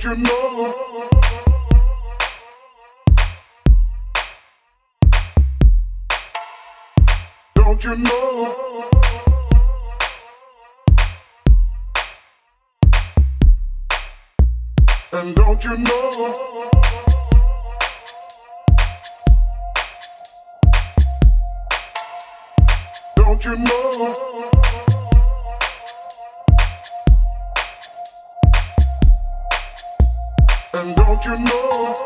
don't you know? Don't you know? And don't you know? Don't you know? you know